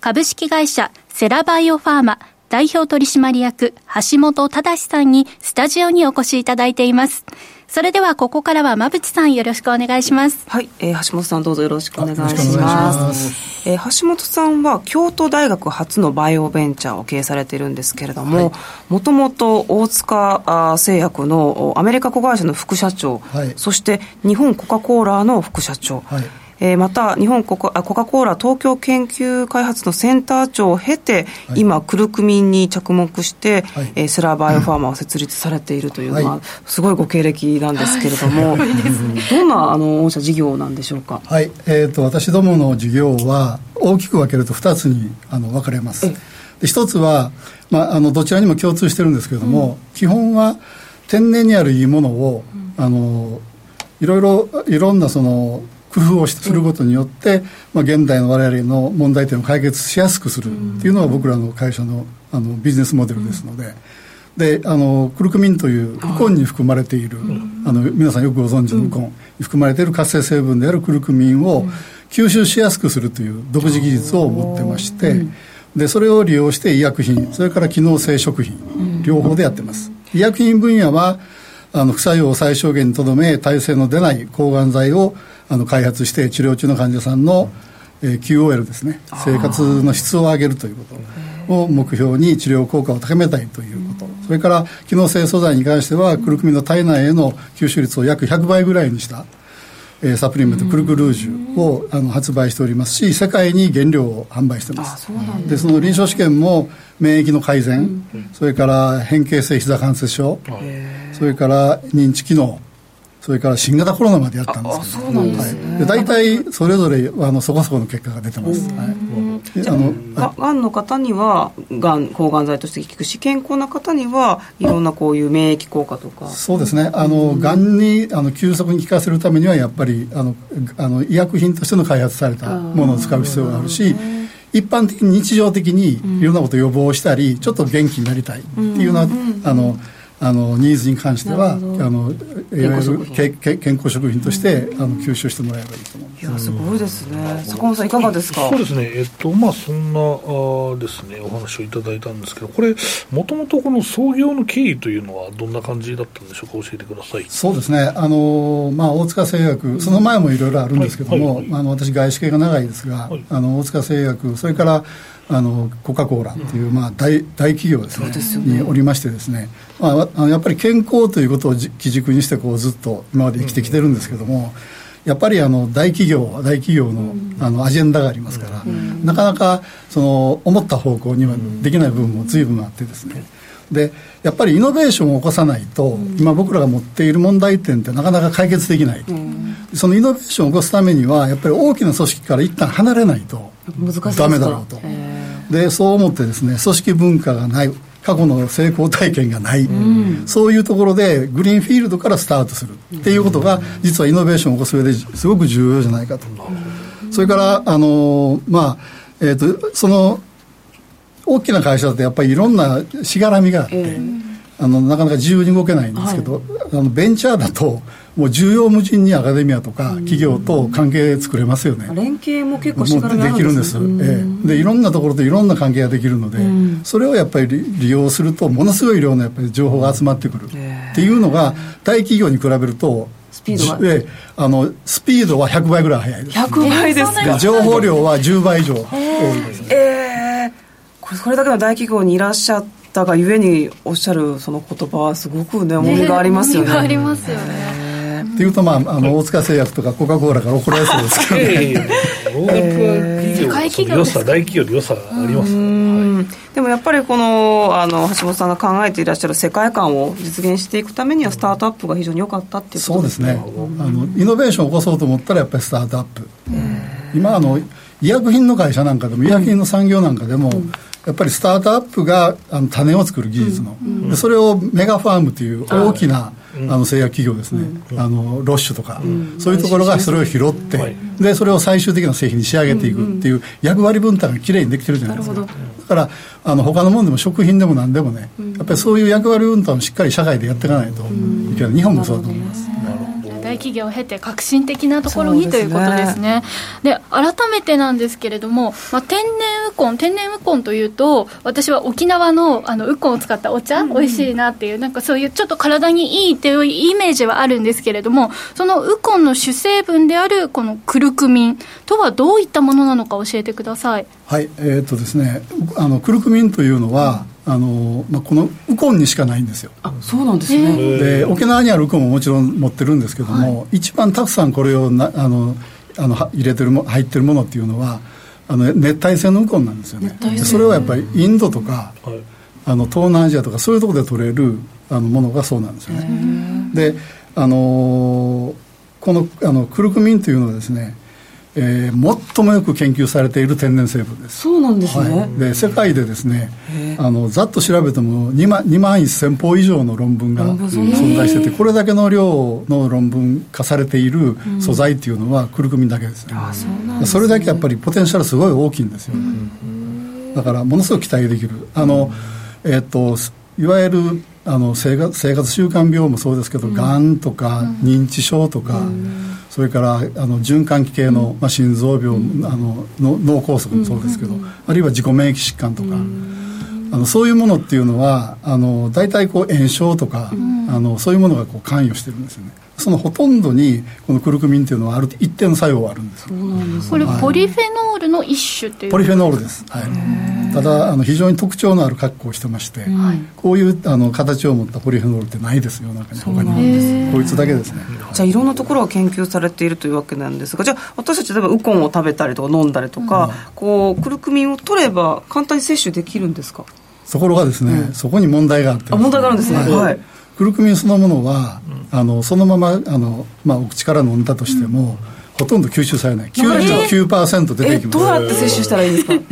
[SPEAKER 3] 株式会社セラバイオファーマ代表取締役橋本忠さんにスタジオにお越しいただいています。それではここからは馬淵さんよろしくお願いします。
[SPEAKER 2] はい、えー、橋本さんどうぞよろしくお願いします。えー、橋本さんは京都大学初のバイオベンチャーを経営されているんですけれども、もともと大塚製薬のアメリカ子会社の副社長、はい、そして日本コカ・コーラの副社長。はいえー、また日本コカコカ・コーラ東京研究開発のセンター長を経て、はい、今、クルクミンに着目して、はい、えー、セラバイオファーマーを設立されているという、はい、まあ、すごいご経歴なんですけれども、はい、どんなあの御社事業なんでしょうか？
[SPEAKER 4] はい、えーと、私どもの事業は大きく分けると2つにあの分かれます。で一つは、まあ、あのどちらにも共通してるんですけれども、うん、基本は天然にあるいいものを、うん、あのいろいろいろんなその工夫をすることによって、まあ、現代の我々の問題点を解決しやすくするっていうのが僕らの会社のあのビジネスモデルですので。であのクルクミンというウコンに含まれている、あの皆さんよくご存知のウコンに含まれている活性成分であるクルクミンを吸収しやすくするという独自技術を持ってまして、でそれを利用して医薬品それから機能性食品両方でやってます。医薬品分野はあの副作用を最小限にとどめ耐性の出ない抗がん剤をあの開発して治療中の患者さんの、えー、QOL ですね。生活の質を上げるということを目標に治療効果を高めたいということ。それから機能性素材に関してはクルクミの体内への吸収率を約100倍ぐらいにした。えー、サプリメントクルクルージュをあの発売しておりますし世界に原料を販売してます。でその臨床試験も免疫の改善、それから変形性膝関節症それから認知機能それから新型コロナまでやったんですけど、ね、はい、大体それぞれあのそこそこの結果が出てます、はい、
[SPEAKER 2] あのがんの方にはがん抗がん剤として効くし健康な方にはいろんなこういう免疫効果とか。
[SPEAKER 4] そうですね。あのがんにあの急速に効かせるためにはやっぱりあのあの医薬品としての開発されたものを使う必要があるし一般的に日常的にいろんなことを予防したり、ちょっと元気になりたいっていうような、あのあのニーズに関してはあのいわゆるけ健康食品としてあの吸収してもらえばいいと思います。いや
[SPEAKER 2] すごいですね。坂本さんいかがですか？
[SPEAKER 1] そうですね。えっとまあそんなあですねお話をいただいたんですけどこれもともとこの創業の経緯というのはどんな感じだったんでしょうか？教えてください。
[SPEAKER 4] そうですね。あのまあ大塚製薬その前もいろいろあるんですけども、あの私外資系が長いですが、はい、あの大塚製薬それからあのコカ・コーラっていう、まあ、大大企業ですね。ね。におりましてですね、まあ、やっぱり健康ということを基軸にしてこうずっと今まで生きてきてるんですけども、やっぱりあの大企業は大企業のあのアジェンダがありますから、なかなかその思った方向にはできない部分も随分あってですね、でやっぱりイノベーションを起こさないと、今僕らが持っている問題点ってなかなか解決できない、そのイノベーションを起こすためにはやっぱり大きな組織から一旦離れないとダメだろうとでそう思ってですね組織文化がない過去の成功体験がない、うん、そういうところでグリーンフィールドからスタートするっていうことが実はイノベーションを起こす上ですごく重要じゃないかと、それからあのまあえーと、その大きな会社だとやっぱりいろんなしがらみがあって、えー、あのなかなか自由に動けないんですけど、はい、あのベンチャーだともう重要無尽にアカデミアとか企業と関係作れますよね、
[SPEAKER 2] 連携も結構しがら
[SPEAKER 4] できるんです、ええ、でいろんなところといろんな関係ができるので、それをやっぱり利用するとものすごい量のやっぱり情報が集まってくる。っていうのが大企業に比べると
[SPEAKER 2] スピード
[SPEAKER 4] は、えあのスピードは100倍ぐらい速いです。
[SPEAKER 2] 100倍ですか。
[SPEAKER 4] 情報量は10倍以上。多いです
[SPEAKER 2] ええ。ー、これだけの大企業にいらっしゃったがゆえにおっしゃるその言葉はすごくね重みがありますよね、
[SPEAKER 3] ね、ありますよね
[SPEAKER 4] っていうと、まあ、あの大塚製薬とかコカ・コーラから怒られそうですけどね。*laughs*
[SPEAKER 1] 大企業の良さ、大企業の良さがあります、ね、
[SPEAKER 2] でもやっぱりこのあの橋本さんが考えていらっしゃる世界観を実現していくためにはスタートアップが非常に良かったっていう
[SPEAKER 4] そうですね。あのイノベーションを起こそうと思ったらやっぱりスタートアップ。今あの医薬品の会社なんかでも医薬品の産業なんかでも、うん。やっぱりスタートアップがあの種を作る技術の、うん、でそれをメガファームという大きな、あの製薬企業ですね、あのロッシュとか、そういうところがそれを拾って、でそれを最終的な製品に仕上げていくっていう役割分担がきれいにできてるじゃないですか。だからあの他のものでも食品でも何でもねやっぱりそういう役割分担をしっかり社会でやっていかないといけない。日本もそうだと思います。
[SPEAKER 3] 大企業を経て革新的なところに、ということですね。で改めてなんですけれども、まあ、天然ウコン天然ウコンというと私は沖縄のあのウコンを使ったお茶、うん、美味しいなっていうなんかそういうちょっと体にいいっていうイメージはあるんですけれどもそのウコンの主成分であるこのクルクミンとはどういったものなのか教えてください。
[SPEAKER 4] はいえー、っとですねあのクルクミンというのは、あのまあ、このウコンにしかないんですよ。
[SPEAKER 2] あそうなんですね。
[SPEAKER 4] で沖縄にあるウコンももちろん持ってるんですけども、はい、一番たくさんこれをなあのあの入れてるも入ってるものっていうのはあの熱帯性のウコンなんですよね。それはやっぱりインドとか、はい、あの東南アジアとかそういうところで取れるあのものがそうなんですよね。であのこのあのクルクミンというのはですねえー、最もよく研究されている天然成分です。
[SPEAKER 2] そうなんですね、
[SPEAKER 4] はい、で世界でですねあのざっと調べても2万 ,2 万1000本以上の論文が存在しててこれだけの量の論文化されている素材っていうのはクルクミンだけですね、うん、それだけやっぱりポテンシャルすごい大きいんですよ、うん、だからものすごく期待できる。あの、えー、っといわゆるあの生活生活習慣病もそうですけど、が、ん。とか認知症とか、それからあの循環器系の、まあ、心臓病、あの脳梗塞もそうですけど、あるいは自己免疫疾患とか。あのそういうものっていうのはあの大体こう炎症とか、あのそういうものがこう関与してるんですよね。そのほとんどにこのクルクミンっていうのはある一定の作用があるんです
[SPEAKER 3] これポリフェノールの一種っていう。
[SPEAKER 4] ポリフェノールです、はい、ただあの非常に特徴のある格好をしてまして、はい、こういうあの形を持ったポリフェノールってないですよ中に。他にこいつだけですね。
[SPEAKER 2] じゃあいろんなところが研究されているというわけなんですがじゃあ私たち例えばウコンを食べたりとか飲んだりとか、うん、こうクルクミンを取れば簡単に摂取できるんですか？
[SPEAKER 4] ところがですね、うん、そこに問題があって、
[SPEAKER 2] ね、あ問題があるんですね、はい、はい
[SPEAKER 4] クルクミンそのものは、あのそのままあの、まあ、お口から飲んだとしても、ほとんど吸収されない。99%出てきます。
[SPEAKER 2] どうやって摂取したらいいんですか、ね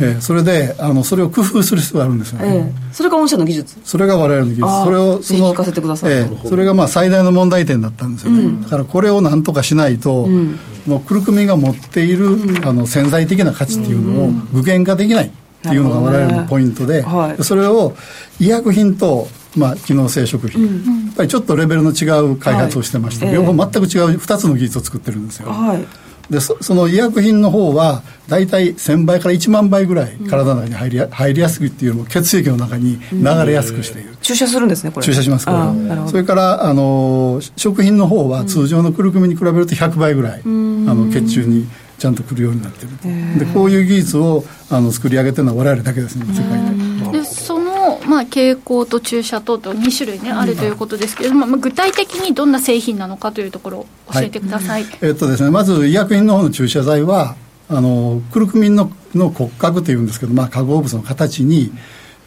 [SPEAKER 4] え。ー、それであのそれを工夫する必要があるんですよ。ね、
[SPEAKER 2] え。ー、それが御社の技術？
[SPEAKER 4] それが我々の技術。それをその
[SPEAKER 2] 聞かせてください、え
[SPEAKER 4] ー、それがまあ最大の問題点だったんですよね、うん、だからこれをなんとかしないと、うん、もうクルクミが持っている、うん、あの潜在的な価値っていうのを具現化できないっていうのが我々のポイントで、それを医薬品とまあ、機能性食品、うん、やっぱりちょっとレベルの違う開発をしてまして、はい、両方全く違う2つの技術を作ってるんですよ、はい、でそその医薬品の方は大体1000倍から1万倍ぐらい体の中に入り入りやすいっていうのを血液の中に流れやすくしている、うん、
[SPEAKER 2] 注射するんですねこれ。
[SPEAKER 4] 注射しますからそれからあの食品の方は通常のクルクミに比べると100倍ぐらい、あの血中にちゃんとくるようになってる。でこういう技術をあの作り上げてるのは我々だけですね世界
[SPEAKER 3] で。まあ、蛍光と注射等々2種類、ね、あるということですけれども、まあ、具体的にどんな製品なのかというところを教えてください、はい、
[SPEAKER 4] えっとですね、まず医薬品の方の注射剤はあのクルクミンのの骨格というんですけど、まあ、化合物の形に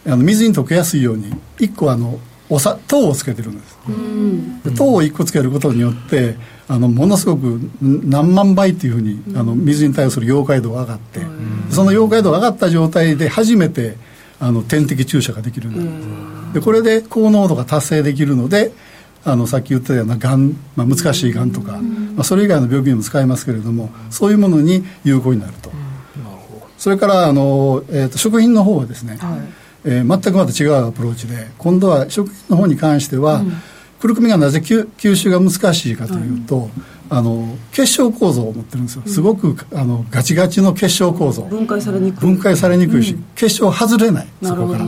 [SPEAKER 4] あの水に溶けやすいように1個あのおさ糖をつけてるんです、で糖を1個つけることによってあのものすごく何万倍っていうふうにあの水に対する溶解度が上がって、その溶解度が上がった状態で初めてあの点滴注射ができるでこれで高濃度が達成できるのであのさっき言ったようながん、まあ、難しいがんとか、まあ、それ以外の病気にも使えますけれどもそういうものに有効になると、それからあの、えーと、食品の方はですね、はい、えー、全くまた違うアプローチで今度は食品の方に関しては、うん、クルクミがなぜ吸収が難しいかというと、あの結晶構造を持ってるんですよ、すごくあのガチガチの結晶構造。
[SPEAKER 2] 分解されにくい。
[SPEAKER 4] 分解されにくいし、うん、結晶外れない。そこから。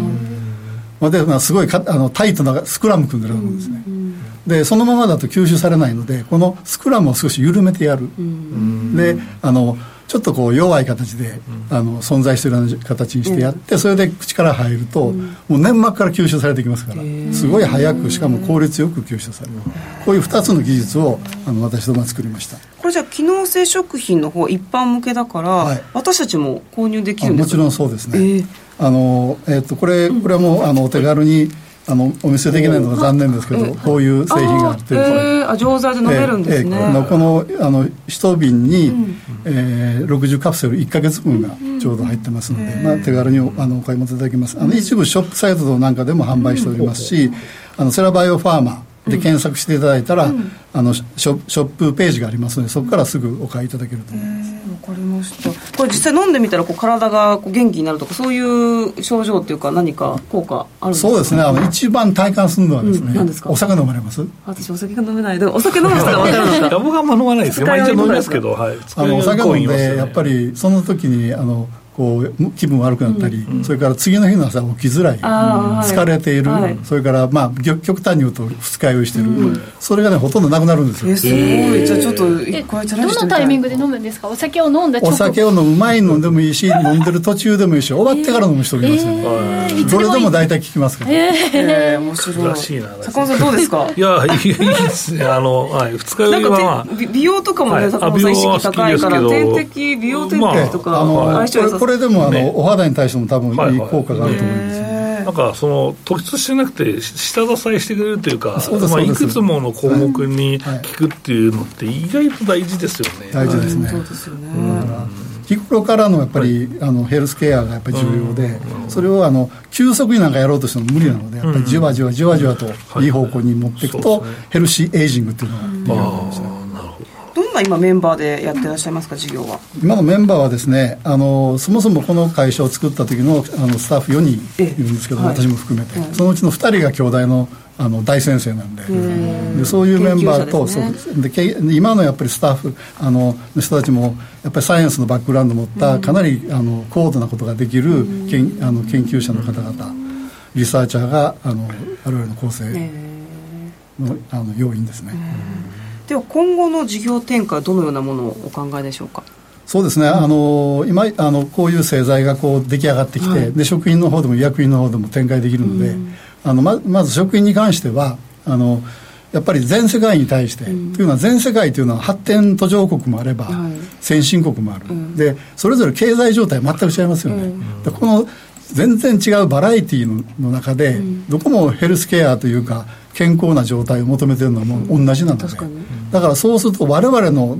[SPEAKER 4] まあ、で、まあ、すごいかあのタイトなスクラム組んでるんですね、うん、でそのままだと吸収されないのでこのスクラムを少し緩めてやる、うん、であのちょっとこう弱い形で、あの存在しているような形にしてやって、それで口から入ると、もう粘膜から吸収されてきますからすごい早くしかも効率よく吸収される。こういう2つの技術をあの私どもは作りました。
[SPEAKER 2] これじゃあ機能性食品の方一般向けだから、はい、私たちも購入できるんです
[SPEAKER 4] か？もちろんそうですね、えー、あのえー、とこれこれはもうあのお手軽にあのお見せできないのが残念ですけど、こういう製品があって
[SPEAKER 2] えー、あ錠剤で飲めるんですね、え
[SPEAKER 4] ー、このあの一瓶に、うん、えー、60カプセル1か月分がちょうど入ってますので、うん、まあ、手軽にあのお買い求めいただけます。あの一部ショップサイトなんかでも販売しておりますし、あのセラバイオファーマで検索していただいたら、あのショショップページがありますのでそこからすぐお買いいただけると思います。
[SPEAKER 2] わかりました。これ実際飲んでみたらこう体がこう元気になるとかそういう症状っていうか何か効果あるんですか？
[SPEAKER 4] そうですね。あの一番体感するのはですね、
[SPEAKER 2] 何ですか？
[SPEAKER 4] お酒飲まれます。
[SPEAKER 2] 私お酒が飲めないでお酒飲む人が分かるのか？*laughs*
[SPEAKER 1] 僕はあんま飲まないですよ毎日飲みますけど、はい、
[SPEAKER 4] あのお酒飲んでやっぱりその時にあのこう気分悪くなったり、うん、それから次の日の朝起きづらい、疲れている、はい、それからまあ極端に言うと二日酔いしてる、うん、それがねほとんどなくなるんですよ。
[SPEAKER 2] すごい。じゃあちょっとど
[SPEAKER 3] のタイミングで飲むんですか？お酒を飲んで
[SPEAKER 4] お酒を飲む前に飲んでもいいし飲んでる途中でもいいし終わってから飲む人もいますよね、えー、どれでも大体効きますから、
[SPEAKER 2] えー、えー、面白い。らしいな坂本さんどうですか？
[SPEAKER 1] いやいいですね。あの、はい、二日酔いは、ま
[SPEAKER 2] あ、美容とかもね、坂本さん意識高いから点滴美容点滴とか、ま
[SPEAKER 4] あ、相性これでもあの、お肌に対しても多分いい。効果があると思います、
[SPEAKER 1] なんかその突出してなくて下支えしてくれるというかまあ、いくつもの項目に効くっていうのって意外と大事ですよね、
[SPEAKER 4] 大事ですね、そうですよね、日頃からのやっぱり、あのヘルスケアがやっぱり重要で、それをあの急速になんかやろうとしても無理なのでやっぱりじわじわじわじわとい。い方向に持っていくと、ヘルシーエイジングっていうのができるわけですね
[SPEAKER 2] 今メンバーでやってらっしゃいますか事業は？
[SPEAKER 4] 今のメンバーはですねあのそもそもこの会社を作った時のあのスタッフ4人いるんですけど、私も含めて、そのうちの2人が兄弟のあの大先生なんで。でそういうメンバーと、ね、そうで今のやっぱりスタッフあの人たちもやっぱりサイエンスのバックグラウンドを持ったかなりあの高度なことができるけんあの研究者の方々リサーチャーがあの我々の構成のあの要因ですね。
[SPEAKER 2] では今後の事業展開はどのようなものをお考えでしょうか？
[SPEAKER 4] そうですね、うん、あの今あのこういう製剤がこう出来上がってきて、はい、で食品の方でも医薬品の方でも展開できるので、うん、あのままず食品に関してはあのやっぱり全世界に対して、うん、というのは全世界というのは発展途上国もあれば、はい、先進国もある、でそれぞれ経済状態全く違いますよね、でこの全然違うバラエティーの中で、どこもヘルスケアというか健康な状態を求めてるのはもう同じなので、だからそうすると我々の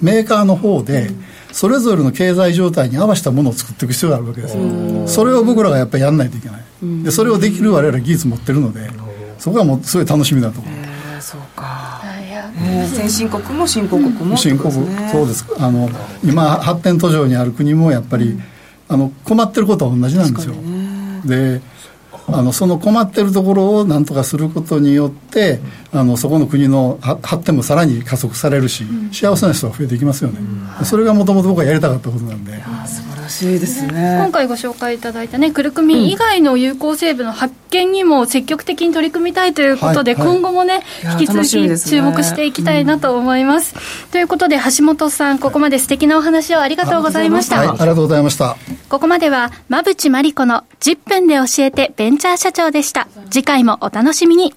[SPEAKER 4] メーカーの方で、それぞれの経済状態に合わせたものを作っていく必要があるわけですよ。それを僕らがやっぱりやらないといけない、でそれをできる我々技術持ってるのでそこがもうすごい楽しみだと思う、
[SPEAKER 2] えー、そうか。先進国も新興国も、
[SPEAKER 4] 新興国そうですあの今発展途上にある国もやっぱり、あの困ってることは同じなんですよ、であのその困ってるところをなんとかすることによってあのそこの国の発展もさらに加速されるし、幸せな人が増えていきますよね、それがもともと僕がやりたかったことなんで。
[SPEAKER 2] しいですね。
[SPEAKER 3] 今回ご紹介いただいたねクルクミン以外の有効成分の発見にも積極的に取り組みたいということで、はいはい、今後もね引き続き注目していきたいなと思います、うん、ということで橋本さんここまで素敵なお話をありがとうございました、
[SPEAKER 4] はい、ありがとうございました。
[SPEAKER 3] ここまでは馬淵真理子の10分で教えてベンチャー社長でした。次回もお楽しみに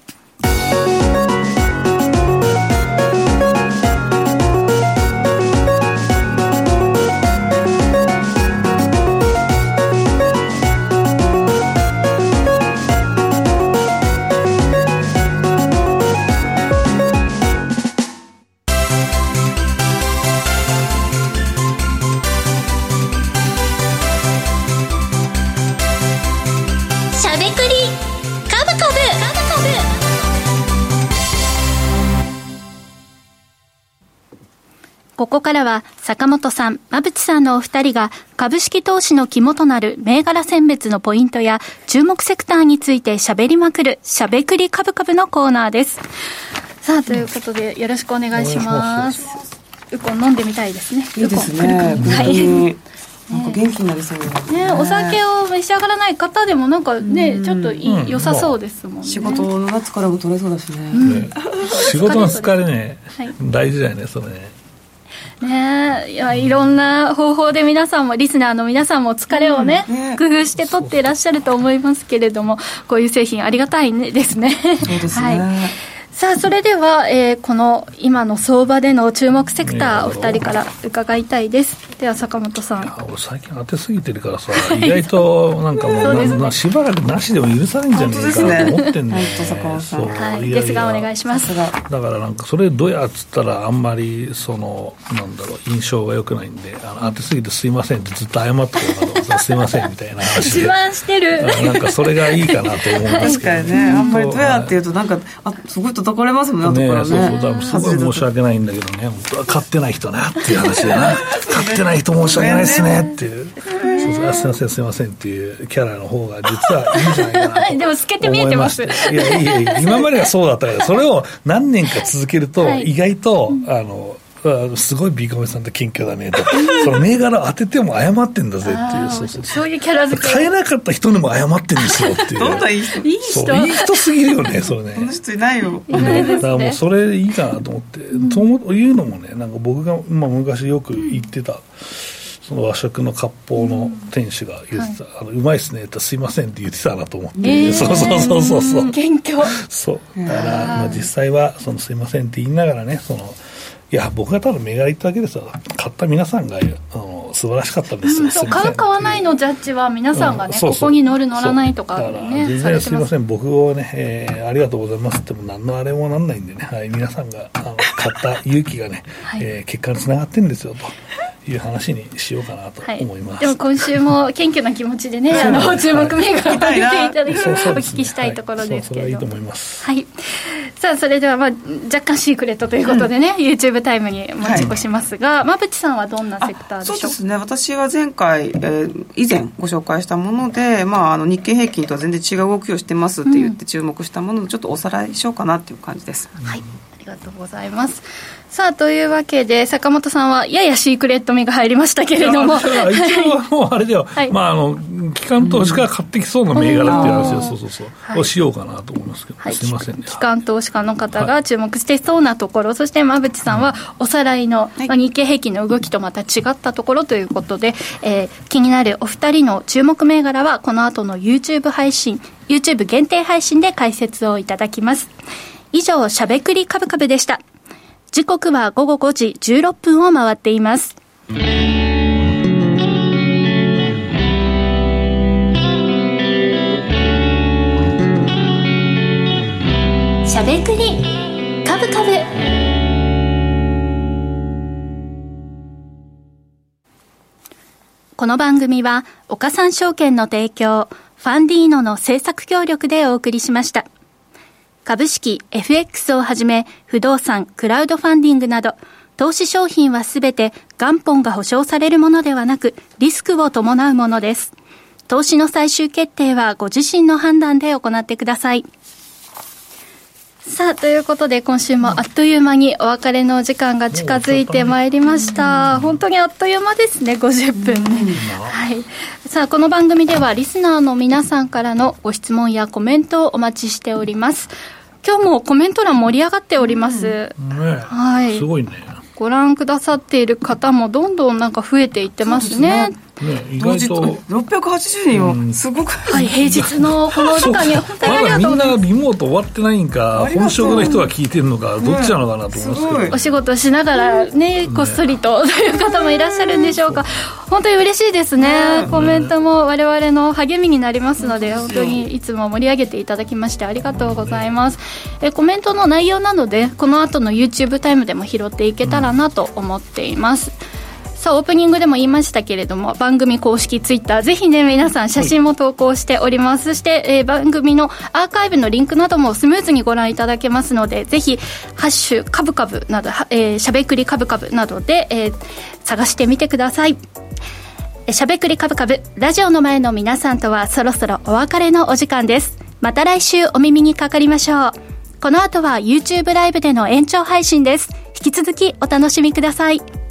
[SPEAKER 3] からは坂本さん、馬淵さんのお二人が株式投資の肝となる銘柄選別のポイントや注目セクターについて喋りまくるしゃべくり株株のコーナーです。さあ、ということでよろしくお願いします。ウコン飲んでみたいですね。
[SPEAKER 2] いいですね。はい。なんか元気になりそう
[SPEAKER 3] ね、ね、お酒を召し上がらない方でもなんかね、ちょっといい、うん、良さそうですもんね。
[SPEAKER 2] 仕事の疲れも取れそうだしね、うん、
[SPEAKER 1] 仕事の疲れね、はい、大事だよねそれね
[SPEAKER 3] ねいやいろんな方法で皆さんもリスナーの皆さんも疲れをねうんね、工夫して取っていらっしゃると思いますけれどもこういう製品ありがたい、ね、ですね。
[SPEAKER 2] そうですね、はい
[SPEAKER 3] さあそれでは、えー、この今の相場での注目セクターお二人から伺いたいです。では坂本さん。
[SPEAKER 1] 俺最近当てすぎてるからさ意外となんかもう *laughs* ね、しばらくなしでも許されんじゃねえかと思ってんだよね。
[SPEAKER 3] はい、ですがお願いします。だ
[SPEAKER 1] からなんかそれどやっつったらあんまりそのなんだろう印象が良くないんであの当てすぎてすいませんってずっと謝ってくるからすいませんみたいな話
[SPEAKER 3] で。自慢してる。
[SPEAKER 1] なんかそれがいいかなと思うんですけど、
[SPEAKER 2] 確かにね。あんまりどやっていうとなんかあすごい叩かれますもんねね。そう
[SPEAKER 1] そうすごい申し訳ないんだけどね。本当は買ってない人なっていう話でな。買ってない人申し訳ないですね。っていう。そうそうすみませんすみませんっていうキャラの方が実はいいんじゃないかな
[SPEAKER 3] でも透けて見えてます。い
[SPEAKER 1] やいやいや今まではそうだったけどそれを何年か続けると意外と、はい、あのすごいビーコメさんって謙虚だねと。*laughs* その銘柄当てても謝ってんだぜっていう。
[SPEAKER 3] そうそうそう。いうキャラ付
[SPEAKER 1] け。買えなかった人にも謝ってんですよっていう。*laughs*
[SPEAKER 2] どんないい人？いい
[SPEAKER 3] 人？
[SPEAKER 1] いい人すぎるよねそれね。
[SPEAKER 2] この人いないよ、
[SPEAKER 3] いないですね、だ
[SPEAKER 1] からもうそれいいかなと思って、うん、というのもねなんか僕が、まあ、昔よく言ってた、その和食の割烹の店主が言ってた、うん。はい、あのうまいっすねってすいませんって言ってたなと思って、えー、そうそうそうそうそう。
[SPEAKER 3] 謙虚。
[SPEAKER 1] そう。だからまあ実際はそのすいませんって言いながらねそのいや僕がただ銘柄言っただけですよ。買った皆さんがあの素晴らしかったですよ、
[SPEAKER 3] そう買う買わないのジャッジは皆さんがね、うん、ここに乗る乗らないとか、ね、だから
[SPEAKER 1] 全然すいません。僕をね、えー、ありがとうございますっても何のあれもなんないんでね、はい、皆さんがあの買った勇気がね、*laughs* はい、えー、結果につながってるんですよと。いう話にしようかなと思います、はい、
[SPEAKER 3] でも今週も謙虚な気持ちでねあの注目銘柄を挙げていただき、お聞きしたいところですけど、はい、いいと思います。はい。さあそれでは、まあ、若干シークレットということでね、うん、YouTube タイムに持ち越しますが、はい、馬淵さんはどんなセクターでしょう？
[SPEAKER 2] そうですね。私は前回、えー、以前ご紹介したもので、まあ、あの日経平均とは全然違う動きをしてますって言って注目したものをちょっとおさらいしようかなっていう感じです、
[SPEAKER 3] うん、はい。ありがとうございますさあというわけで坂本さんはややシークレット味が入りましたけれども。一
[SPEAKER 1] 応もうあれだよ、はい、まああの機関投資家が買ってきそうな銘柄っていう話を、そうそうそう、はい、をしようかなと思いますけど、はい、すみませんね
[SPEAKER 3] 機関投資家の方が注目してそうなところ、そして馬淵さんはおさらいの、まあ、日経平均の動きとまた違ったところということで、えー、気になるお二人の注目銘柄はこの後の YouTube 配信 YouTube 限定配信で解説をいただきます。以上しゃべくりカブカブでした時刻は午後5時16分を回っています。しゃべくりカブカブこの番組は岡三証券の提供ファンディーノの制作協力でお送りしました。株式、FX をはじめ、不動産、クラウドファンディングなど、投資商品はすべて元本が保証されるものではなく、リスクを伴うものです。投資の最終決定はご自身の判断で行ってください。さあ、ということで今週もあっという間にお別れの時間が近づいてまいりました。本当にあっという間ですね、50分ね。はい。さあ、この番組ではリスナーの皆さんからのご質問やコメントをお待ちしております。今日もコメント欄盛り上がっております。
[SPEAKER 1] うん、ね、はい。すごいね。
[SPEAKER 3] ご覧くださっている方もどんどんなんか増えていってますね。
[SPEAKER 2] ね、意外と。680人をすごく、
[SPEAKER 3] はい、平日のこの時間に本当に
[SPEAKER 1] ありがとうまだみんなリモート終わってないんか本職の人が聞いてるのかどっちなのかなと思い。ますけど、
[SPEAKER 3] お仕事しながらねこっそりとという方もいらっしゃるんでしょうか。本当に嬉しいですね。コメントも我々の励みになりますので本当にいつも盛り上げていただきましてありがとうございます。えコメントの内容なのでこの後の YouTube タイムでも拾っていけたらなと思っています、さあオープニングでも言いましたけれども番組公式ツイッターぜひね皆さん写真も投稿しております、はい、そして、えー、番組のアーカイブのリンクなどもスムーズにご覧いただけますのでぜひハッシュカブカブなど、えー、しゃべくりカブカブなどで、えー、探してみてください。しゃべくりカブカブラジオの前の皆さんとはそろそろお別れのお時間です。また来週お耳にかかりましょう。この後は YouTube ライブでの延長配信です。引き続きお楽しみください。